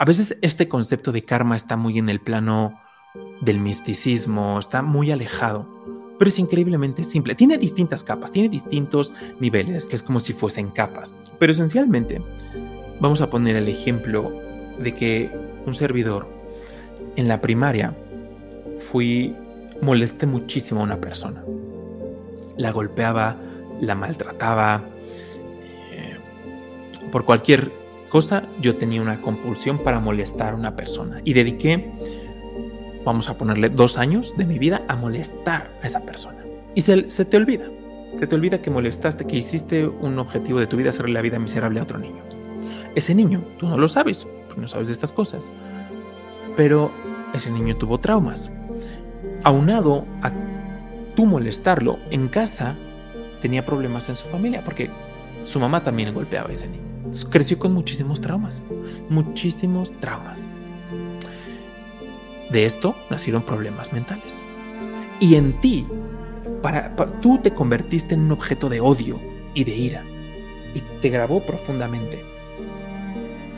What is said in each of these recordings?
A veces este concepto de karma está muy en el plano del misticismo, está muy alejado, pero es increíblemente simple. Tiene distintas capas, tiene distintos niveles, que es como si fuesen capas. Pero esencialmente, vamos a poner el ejemplo de que un servidor en la primaria fui molesté muchísimo a una persona. La golpeaba, la maltrataba. Eh, por cualquier cosa, yo tenía una compulsión para molestar a una persona. Y dediqué, vamos a ponerle dos años de mi vida a molestar a esa persona. Y se, te olvida. Se te olvida que molestaste, que hiciste un objetivo de tu vida, hacerle la vida miserable a otro niño. Ese niño, tú no lo sabes, no sabes de estas cosas. Pero ese niño tuvo traumas. Aunado a tú molestarlo en casa, tenía problemas en su familia, porque su mamá también golpeaba a ese niño. Creció con muchísimos traumas, muchísimos traumas. De esto nacieron problemas mentales. Y en ti, para, tú te convertiste en un objeto de odio y de ira. Y te grabó profundamente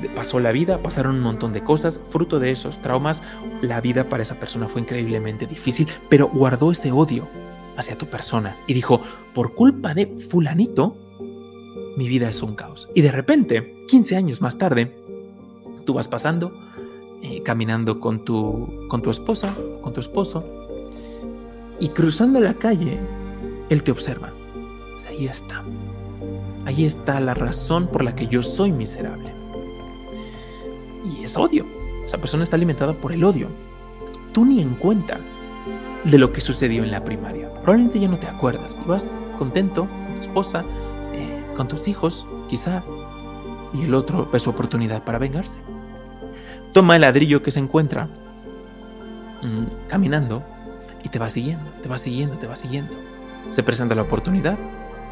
pasó la vida, pasaron un montón de cosas, fruto de esos traumas, la vida para esa persona fue increíblemente difícil, pero guardó ese odio hacia tu persona y dijo, por culpa de fulanito, mi vida es un caos. Y de repente, 15 años más tarde, tú vas pasando, eh, caminando con tu, con tu esposa, con tu esposo, y cruzando la calle, él te observa. ahí está. Ahí está la razón por la que yo soy miserable y es odio. Esa persona está alimentada por el odio. Tú ni en cuenta de lo que sucedió en la primaria. Probablemente ya no te acuerdas. Vas contento con tu esposa, con tus hijos, quizá, y el otro ve su oportunidad para vengarse. Toma el ladrillo que se encuentra mm, caminando y te va siguiendo, te va siguiendo, te va siguiendo. Se presenta la oportunidad,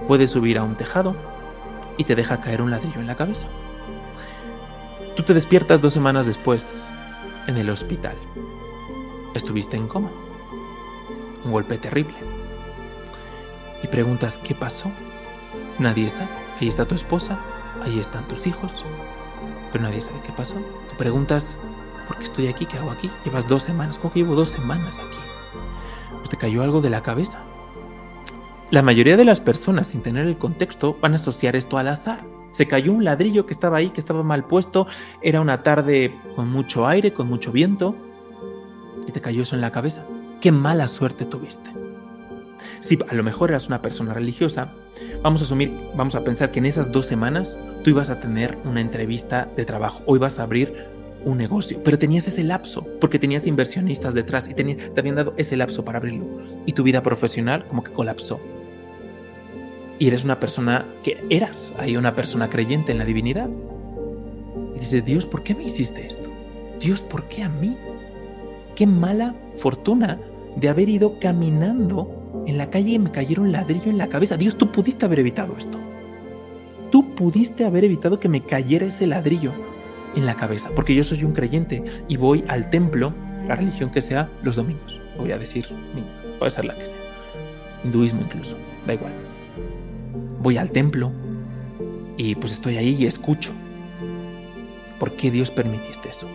puede subir a un tejado y te deja caer un ladrillo en la cabeza. Tú te despiertas dos semanas después en el hospital. Estuviste en coma. Un golpe terrible. Y preguntas, ¿qué pasó? Nadie sabe. Ahí está tu esposa, ahí están tus hijos, pero nadie sabe qué pasó. Tú preguntas, ¿por qué estoy aquí? ¿Qué hago aquí? Llevas dos semanas. ¿Cómo que llevo dos semanas aquí? Pues te cayó algo de la cabeza. La mayoría de las personas, sin tener el contexto, van a asociar esto al azar. Se cayó un ladrillo que estaba ahí, que estaba mal puesto. Era una tarde con mucho aire, con mucho viento. Y te cayó eso en la cabeza. Qué mala suerte tuviste. Si a lo mejor eras una persona religiosa, vamos a asumir, vamos a pensar que en esas dos semanas tú ibas a tener una entrevista de trabajo o ibas a abrir un negocio, pero tenías ese lapso porque tenías inversionistas detrás y te habían dado ese lapso para abrirlo y tu vida profesional como que colapsó y eres una persona que eras ahí una persona creyente en la divinidad. Y dices, Dios, ¿por qué me hiciste esto? Dios, ¿por qué a mí? Qué mala fortuna de haber ido caminando en la calle me cayeron ladrillo en la cabeza. Dios, tú pudiste haber evitado esto. Tú pudiste haber evitado que me cayera ese ladrillo en la cabeza, porque yo soy un creyente y voy al templo, la religión que sea, los domingos. Voy a decir, puede ser la que sea. Hinduismo incluso, da igual voy al templo y pues estoy ahí y escucho. ¿Por qué Dios permitiste eso?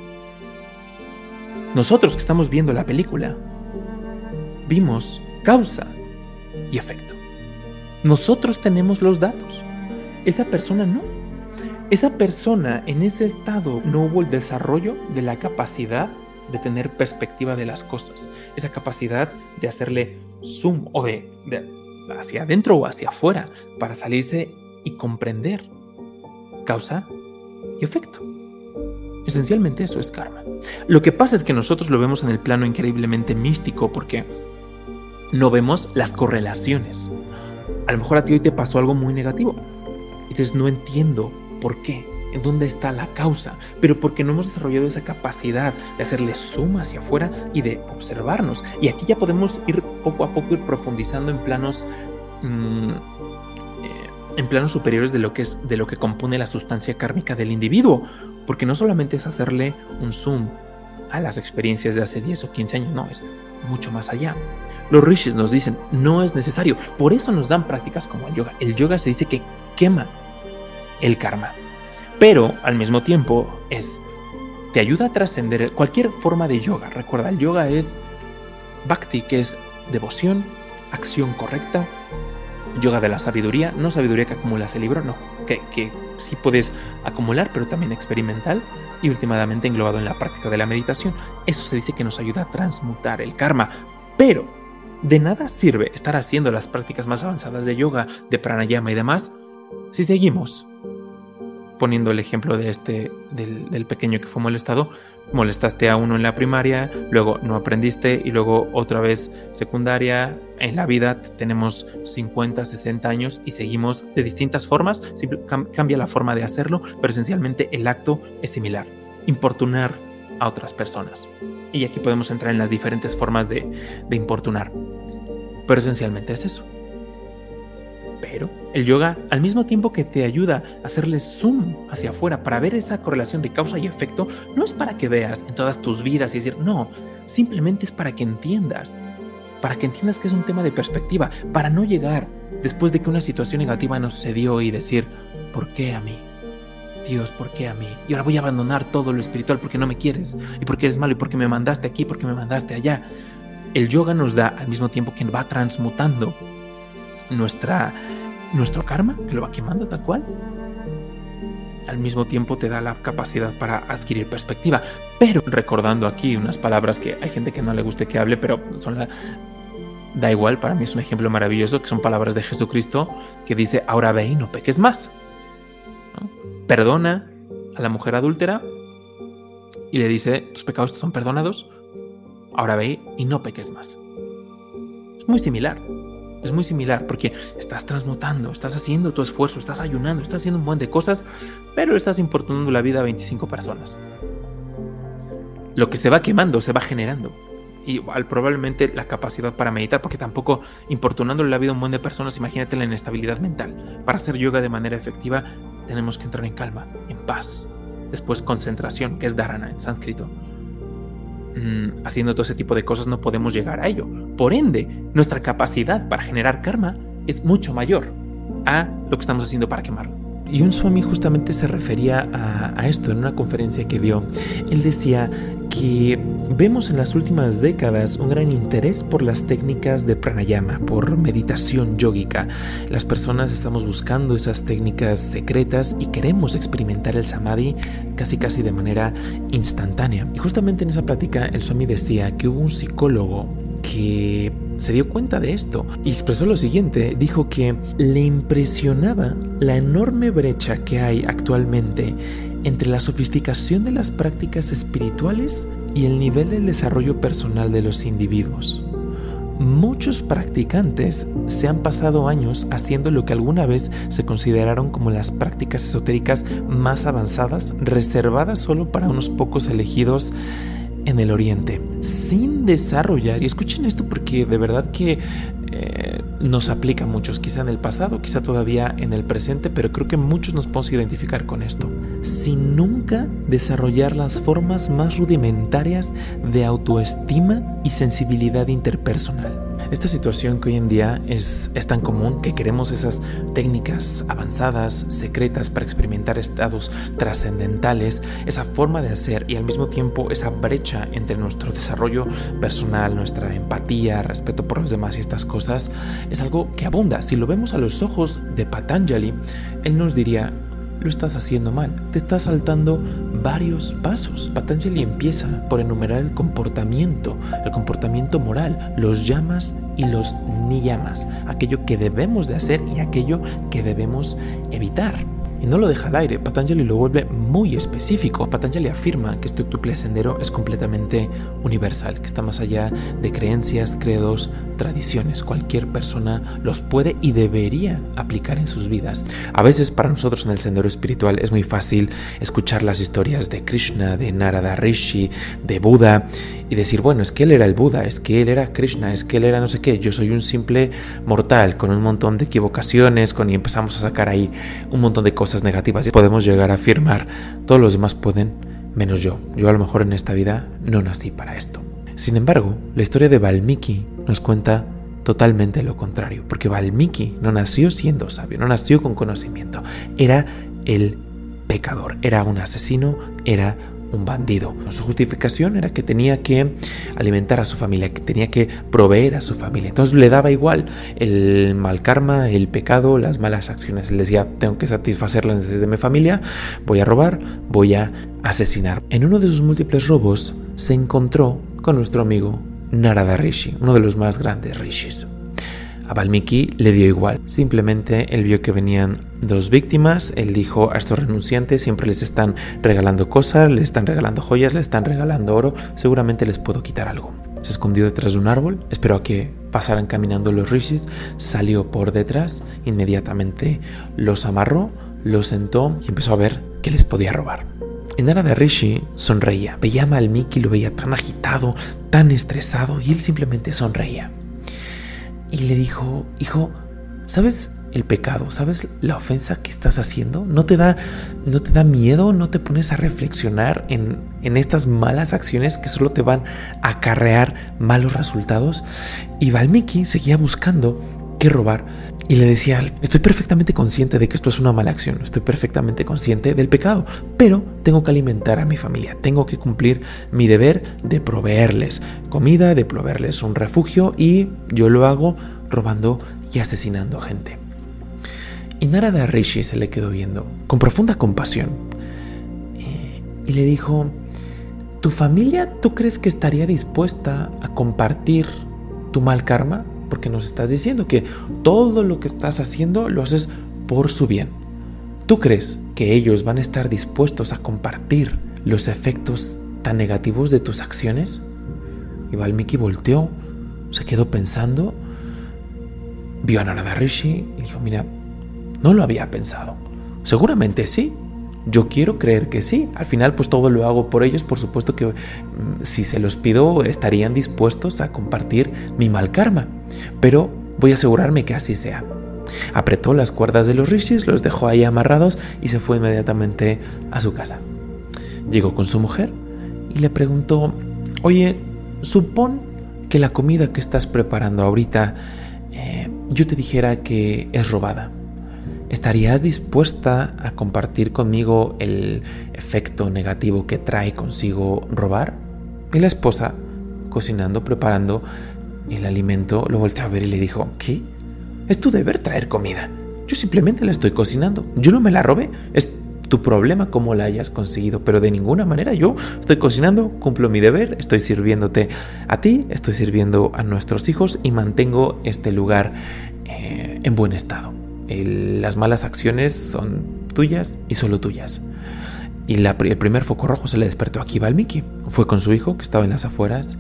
Nosotros que estamos viendo la película, vimos causa y efecto. Nosotros tenemos los datos. Esa persona no. Esa persona en ese estado no hubo el desarrollo de la capacidad de tener perspectiva de las cosas. Esa capacidad de hacerle zoom o de, de hacia adentro o hacia afuera para salirse y comprender causa y efecto. Esencialmente eso es karma. Lo que pasa es que nosotros lo vemos en el plano increíblemente místico porque no vemos las correlaciones. A lo mejor a ti hoy te pasó algo muy negativo. Y dices, no entiendo por qué, en dónde está la causa, pero porque no hemos desarrollado esa capacidad de hacerle suma hacia afuera y de observarnos. Y aquí ya podemos ir poco a poco ir profundizando en planos mm, eh, en planos superiores de lo que es de lo que compone la sustancia kármica del individuo, porque no solamente es hacerle un zoom a las experiencias de hace 10 o 15 años, no, es mucho más allá. Los rishis nos dicen, no es necesario, por eso nos dan prácticas como el yoga. El yoga se dice que quema el karma, pero al mismo tiempo es te ayuda a trascender cualquier forma de yoga. Recuerda, el yoga es bhakti, que es devoción, acción correcta, yoga de la sabiduría, no sabiduría que acumulas el libro, no, que, que sí puedes acumular, pero también experimental y últimamente englobado en la práctica de la meditación. Eso se dice que nos ayuda a transmutar el karma, pero de nada sirve estar haciendo las prácticas más avanzadas de yoga, de pranayama y demás, si seguimos poniendo el ejemplo de este, del, pequeño que fue molestado, molestaste a uno en la primaria, luego no aprendiste y luego otra vez secundaria. En la vida tenemos 50, 60 años y seguimos de distintas formas, cambia la forma de hacerlo, pero esencialmente el acto es similar, importunar a otras personas. Y aquí podemos entrar en las diferentes formas de, de importunar, pero esencialmente es eso. Pero el yoga, al mismo tiempo que te ayuda a hacerle zoom hacia afuera para ver esa correlación de causa y efecto, no es para que veas en todas tus vidas y decir, no, simplemente es para que entiendas, para que entiendas que es un tema de perspectiva, para no llegar después de que una situación negativa nos sucedió y decir, ¿por qué a mí? Dios, ¿por qué a mí? Y ahora voy a abandonar todo lo espiritual porque no me quieres, y porque eres malo, y porque me mandaste aquí, porque me mandaste allá. El yoga nos da al mismo tiempo que va transmutando nuestra, nuestro karma, que lo va quemando tal cual, al mismo tiempo te da la capacidad para adquirir perspectiva. Pero recordando aquí unas palabras que hay gente que no le guste que hable, pero son la... Da igual, para mí es un ejemplo maravilloso, que son palabras de Jesucristo, que dice, ahora ve y no peques más. Perdona a la mujer adúltera y le dice, tus pecados son perdonados, ahora ve y no peques más. Es muy similar. Es muy similar porque estás transmutando, estás haciendo tu esfuerzo, estás ayunando, estás haciendo un buen de cosas, pero estás importunando la vida a 25 personas. Lo que se va quemando se va generando. Igual probablemente la capacidad para meditar, porque tampoco importunando la vida a un buen de personas, imagínate la inestabilidad mental. Para hacer yoga de manera efectiva tenemos que entrar en calma, en paz. Después concentración, que es dharana en sánscrito Mm, haciendo todo ese tipo de cosas no podemos llegar a ello. Por ende, nuestra capacidad para generar karma es mucho mayor a lo que estamos haciendo para quemarlo. Y un Swami justamente se refería a, esto en una conferencia que dio. Él decía que vemos en las últimas décadas un gran interés por las técnicas de pranayama, por meditación yógica. Las personas estamos buscando esas técnicas secretas y queremos experimentar el samadhi casi casi de manera instantánea. Y justamente en esa plática el Swami decía que hubo un psicólogo que se dio cuenta de esto y expresó lo siguiente, dijo que le impresionaba la enorme brecha que hay actualmente entre la sofisticación de las prácticas espirituales y el nivel del desarrollo personal de los individuos. Muchos practicantes se han pasado años haciendo lo que alguna vez se consideraron como las prácticas esotéricas más avanzadas, reservadas solo para unos pocos elegidos en el Oriente, sin desarrollar, y escuchen esto porque de verdad que eh, nos aplica a muchos, quizá en el pasado, quizá todavía en el presente, pero creo que muchos nos podemos identificar con esto, sin nunca desarrollar las formas más rudimentarias de autoestima y sensibilidad interpersonal. Esta situación que hoy en día es, es, tan común que queremos esas técnicas avanzadas, secretas para experimentar estados trascendentales, esa forma de hacer y al mismo tiempo esa brecha entre nuestro desarrollo personal, nuestra empatía, respeto por los demás y estas cosas, es algo que abunda. Si lo vemos a los ojos de Patanjali, él nos diría, lo estás haciendo mal. Te estás saltando varios pasos. Patanjali empieza por enumerar el comportamiento, el comportamiento moral, los llamas y los ni llamas, aquello que debemos de hacer y aquello que debemos evitar y no lo deja al aire. Patanjali lo vuelve muy específico. Patanjali afirma que este octuple sendero es completamente universal, que está más allá de creencias, credos, tradiciones. Cualquier persona los puede y debería aplicar en sus vidas. A veces para nosotros en el sendero espiritual es muy fácil escuchar las historias de Krishna, de Narada Rishi, de Buda y decir, bueno, es que él era el Buda, es que él era Krishna, es que él era no sé qué, yo soy un simple mortal con un montón de equivocaciones, con y empezamos a sacar ahí un montón de negativas y podemos llegar a afirmar, todos los demás pueden, menos yo. Yo a lo mejor en esta vida no nací para esto. Sin embargo, la historia de Valmiki nos cuenta totalmente lo contrario, porque Valmiki no nació siendo sabio, no nació con conocimiento, era el pecador, era un asesino, era un bandido. Su justificación era que tenía que alimentar a su familia, que tenía que proveer a su familia. Entonces le daba igual el mal karma, el pecado, las malas acciones. Él decía, tengo que satisfacer las necesidades de mi familia, voy a robar, voy a asesinar. En uno de sus múltiples robos se encontró con nuestro amigo Narada Rishi, uno de los más grandes rishis. A Valmiki le dio igual, simplemente él vio que venían dos víctimas, él dijo a estos renunciantes siempre les están regalando cosas, les están regalando joyas, les están regalando oro, seguramente les puedo quitar algo. Se escondió detrás de un árbol, esperó a que pasaran caminando los rishis, salió por detrás, inmediatamente los amarró, los sentó y empezó a ver qué les podía robar. Y Narada Rishi sonreía, veía a Valmiki, lo veía tan agitado, tan estresado y él simplemente sonreía y le dijo, hijo, ¿sabes el pecado? ¿Sabes la ofensa que estás haciendo? ¿No te da, no te da miedo? ¿No te pones a reflexionar en, en estas malas acciones que solo te van a acarrear malos resultados? Y Valmiki seguía buscando qué robar y le decía, estoy perfectamente consciente de que esto es una mala acción, estoy perfectamente consciente del pecado, pero tengo que alimentar a mi familia, tengo que cumplir mi deber de proveerles comida, de proveerles un refugio y yo lo hago robando y asesinando gente. Y Narada Rishi se le quedó viendo con profunda compasión y le dijo, ¿tu familia tú crees que estaría dispuesta a compartir tu mal karma? Porque nos estás diciendo que todo lo que estás haciendo lo haces por su bien. ¿Tú crees que ellos van a estar dispuestos a compartir los efectos tan negativos de tus acciones? Y Valmiki volteó, se quedó pensando, vio a Narada Rishi y dijo, mira, no lo había pensado. Seguramente sí, yo quiero creer que sí. Al final, pues todo lo hago por ellos. Por supuesto que mm, si se los pido, estarían dispuestos a compartir mi mal karma. Pero voy a asegurarme que así sea. Apretó las cuerdas de los rishis, los dejó ahí amarrados y se fue inmediatamente a su casa. Llegó con su mujer y le preguntó, oye, supón que la comida que estás preparando ahorita, eh, yo te dijera que es robada. ¿Estarías dispuesta a compartir conmigo el efecto negativo que trae consigo robar? Y la esposa, cocinando, preparando el alimento, lo volteó a ver y le dijo, ¿qué? Es tu deber traer comida. Yo simplemente la estoy cocinando. Yo no me la robé. Es tu problema cómo la hayas conseguido, pero de ninguna manera yo estoy cocinando, cumplo mi deber, estoy sirviéndote a ti, estoy sirviendo a nuestros hijos y mantengo este lugar eh, en buen estado las malas acciones son tuyas y solo tuyas. Y el primer foco rojo se le despertó aquí Valmiki. Fue con su hijo, que estaba en las afueras,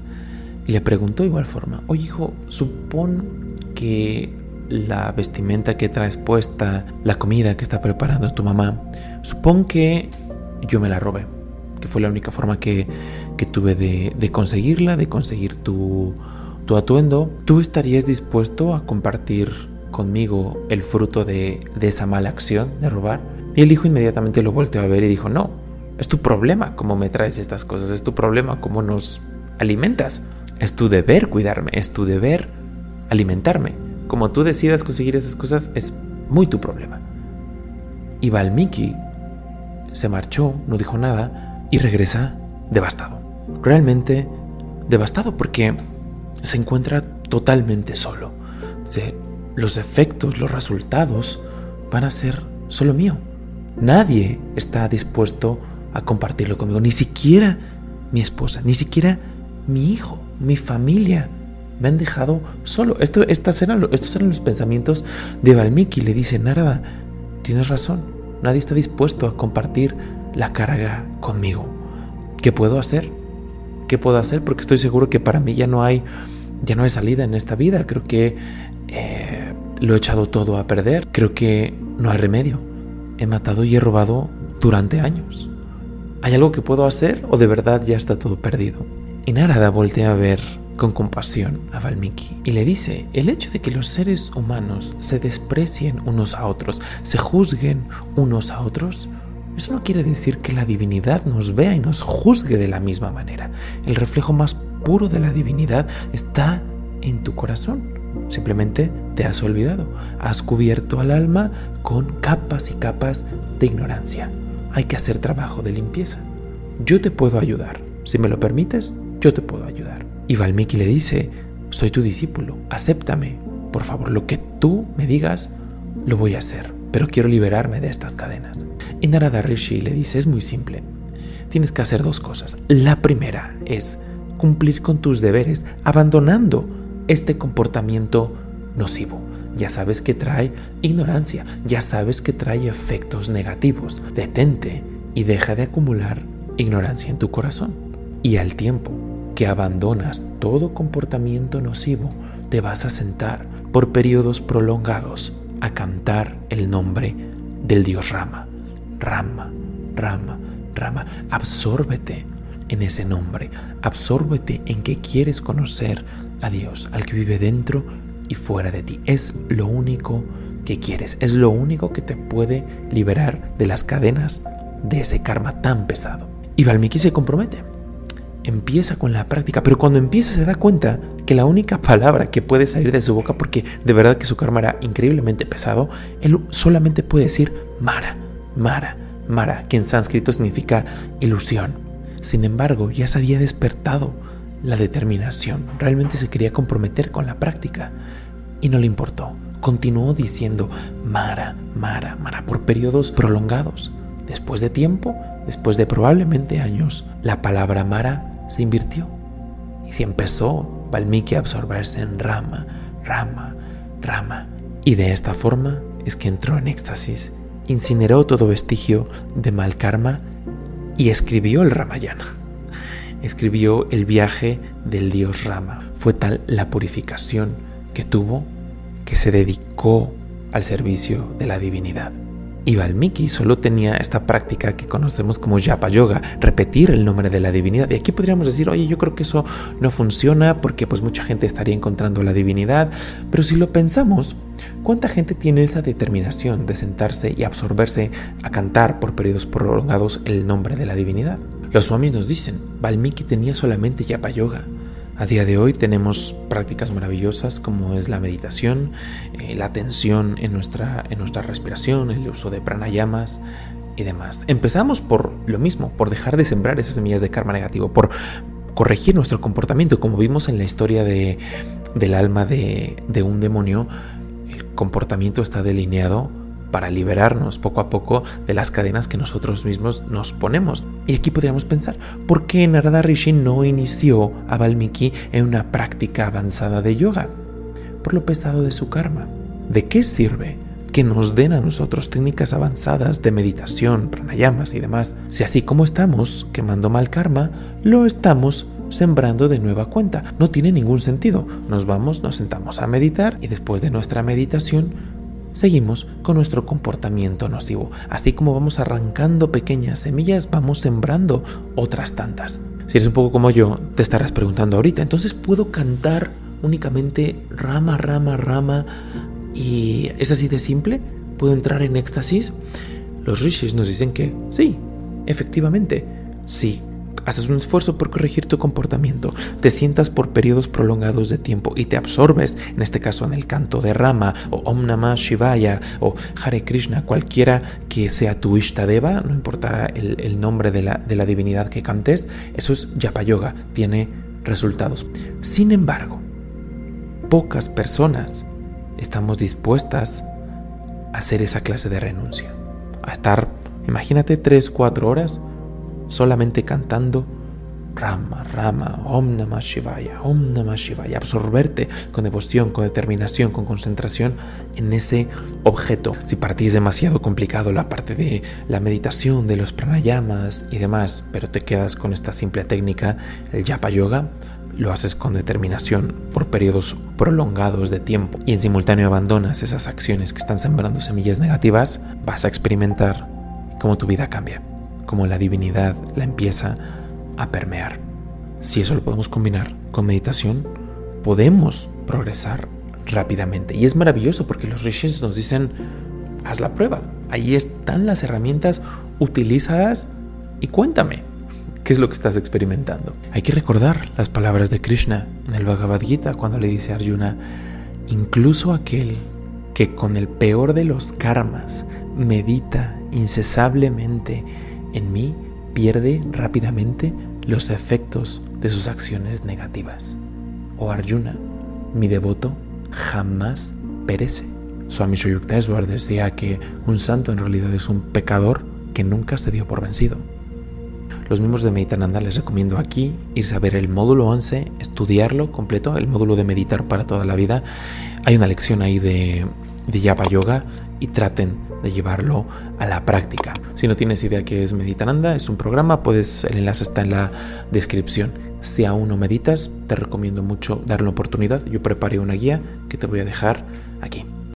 y le preguntó de igual forma, oye hijo, supón que la vestimenta que traes puesta, la comida que está preparando tu mamá, supón que yo me la robé, que fue la única forma que, tuve de, conseguirla, de conseguir tu, tu atuendo, ¿tú estarías dispuesto a compartir conmigo el fruto de, esa mala acción de robar? Y el hijo inmediatamente lo volteó a ver y dijo, no, es tu problema cómo me traes estas cosas, es tu problema cómo nos alimentas, es tu deber cuidarme, es tu deber alimentarme. Como tú decidas conseguir esas cosas es muy tu problema. Y Valmiki se marchó, no dijo nada y regresa devastado. Realmente devastado porque se encuentra totalmente solo. Los efectos, los resultados van a ser solo mío. Nadie está dispuesto a compartirlo conmigo, ni siquiera mi esposa, ni siquiera mi hijo, mi familia. Me han dejado solo. Esto, estas eran, estos eran los pensamientos de Valmiki. Le dice, Narada, tienes razón. Nadie está dispuesto a compartir la carga conmigo. ¿Qué puedo hacer? ¿Qué puedo hacer? Porque estoy seguro que para mí ya no hay, ya no hay salida en esta vida. Creo que eh, lo he echado todo a perder. Creo que no hay remedio. He matado y he robado durante años. ¿Hay algo que puedo hacer o de verdad ya está todo perdido? Y Narada voltea a ver con compasión a Valmiki y le dice, el hecho de que los seres humanos se desprecien unos a otros, se juzguen unos a otros, eso no quiere decir que la divinidad nos vea y nos juzgue de la misma manera. El reflejo más puro de la divinidad está en tu corazón. Simplemente te has olvidado. Has cubierto al alma con capas y capas de ignorancia. Hay que hacer trabajo de limpieza. yo te puedo ayudar. Si me lo permites, yo te puedo ayudar. Y Valmiki le dice, soy tu discípulo, acéptame. Por favor, lo que tú me digas, lo voy a hacer, pero quiero liberarme de estas cadenas. Y Narada Rishi le dice, es muy simple, tienes que hacer dos cosas. La primera es cumplir con tus deberes, abandonando este comportamiento nocivo. Ya sabes que trae ignorancia, ya sabes que trae efectos negativos. Detente y deja de acumular ignorancia en tu corazón. Y al tiempo que abandonas todo comportamiento nocivo, te vas a sentar por periodos prolongados a cantar el nombre del dios Rama. Rama, Rama, Rama. Absórbete en ese nombre. Absórbete en que quieres conocer a Dios, al que vive dentro y fuera de ti. Es lo único que quieres. Es lo único que te puede liberar de las cadenas de ese karma tan pesado. Y Valmiki se compromete. Empieza con la práctica, pero cuando empieza se da cuenta que la única palabra que puede salir de su boca, porque de verdad que su karma era increíblemente pesado, él solamente puede decir Mara, Mara, Mara, que en sánscrito significa ilusión. Sin embargo, ya se había despertado la determinación, realmente se quería comprometer con la práctica y no le importó. Continuó diciendo Mara, Mara, Mara por periodos prolongados. Después de tiempo, después de probablemente años, la palabra Mara se invirtió y se empezó Valmiki a absorberse en Rama, Rama, Rama. Y de esta forma es que entró en éxtasis, incineró todo vestigio de mal karma y escribió el Ramayana escribió el viaje del dios Rama. Fue tal la purificación que tuvo que se dedicó al servicio de la divinidad. Y Valmiki solo tenía esta práctica que conocemos como Japa Yoga, repetir el nombre de la divinidad. Y aquí podríamos decir, oye, yo creo que eso no funciona porque pues mucha gente estaría encontrando la divinidad. Pero si lo pensamos, ¿cuánta gente tiene esa determinación de sentarse y absorberse a cantar por periodos prolongados el nombre de la divinidad? Los swamis nos dicen, Valmiki tenía solamente Yapa Yoga. A día de hoy tenemos prácticas maravillosas como es la meditación, eh, la atención en nuestra, en nuestra respiración, el uso de pranayamas y demás. Empezamos por lo mismo, por dejar de sembrar esas semillas de karma negativo, por corregir nuestro comportamiento, como vimos en la historia de, del alma de, de un demonio, el comportamiento está delineado para liberarnos poco a poco de las cadenas que nosotros mismos nos ponemos. Y aquí podríamos pensar, ¿por qué Narada Rishi no inició a Valmiki en una práctica avanzada de yoga? Por lo pesado de su karma. ¿De qué sirve que nos den a nosotros técnicas avanzadas de meditación, pranayamas y demás, si así como estamos quemando mal karma, lo estamos sembrando de nueva cuenta. No tiene ningún sentido. Nos vamos, nos sentamos a meditar y después de nuestra meditación seguimos con nuestro comportamiento nocivo. Así como vamos arrancando pequeñas semillas, vamos sembrando otras tantas. Si eres un poco como yo, te estarás preguntando ahorita, entonces puedo cantar únicamente rama, rama, rama y es así de simple? ¿Puedo entrar en éxtasis? Los rishis nos dicen que sí, efectivamente, sí haces un esfuerzo por corregir tu comportamiento, te sientas por periodos prolongados de tiempo y te absorbes, en este caso en el canto de Rama o Om Namah Shivaya o Hare Krishna, cualquiera que sea tu Ishtadeva, no importa el, nombre de la, de la divinidad que cantes, eso es Yapa Yoga, tiene resultados. Sin embargo, pocas personas estamos dispuestas a hacer esa clase de renuncia, a estar, imagínate, 3, 4 horas solamente cantando Rama, Rama, Om Namah Shivaya, Om Namah Shivaya, absorberte con devoción, con determinación, con concentración en ese objeto. Si para es demasiado complicado la parte de la meditación, de los pranayamas y demás, pero te quedas con esta simple técnica, el Yapa Yoga, lo haces con determinación por periodos prolongados de tiempo y en simultáneo abandonas esas acciones que están sembrando semillas negativas, vas a experimentar cómo tu vida cambia como la divinidad la empieza a permear. Si eso lo podemos combinar con meditación, podemos progresar rápidamente. Y es maravilloso porque los rishis nos dicen, haz la prueba. Ahí están las herramientas, utilízalas y cuéntame qué es lo que estás experimentando. Hay que recordar las palabras de Krishna en el Bhagavad Gita cuando le dice a Arjuna, incluso aquel que con el peor de los karmas medita incesablemente en mí pierde rápidamente los efectos de sus acciones negativas. O Arjuna, mi devoto, jamás perece. Swami Shuyukteswar decía que un santo en realidad es un pecador que nunca se dio por vencido. Los miembros de Meditananda les recomiendo aquí irse a ver el módulo 11, estudiarlo completo, el módulo de meditar para toda la vida. Hay una lección ahí de, de Yapa Yoga y traten de llevarlo a la práctica. Si no tienes idea qué es Meditananda, es un programa, puedes, el enlace está en la descripción. Si aún no meditas, te recomiendo mucho darle una oportunidad. Yo preparé una guía que te voy a dejar aquí.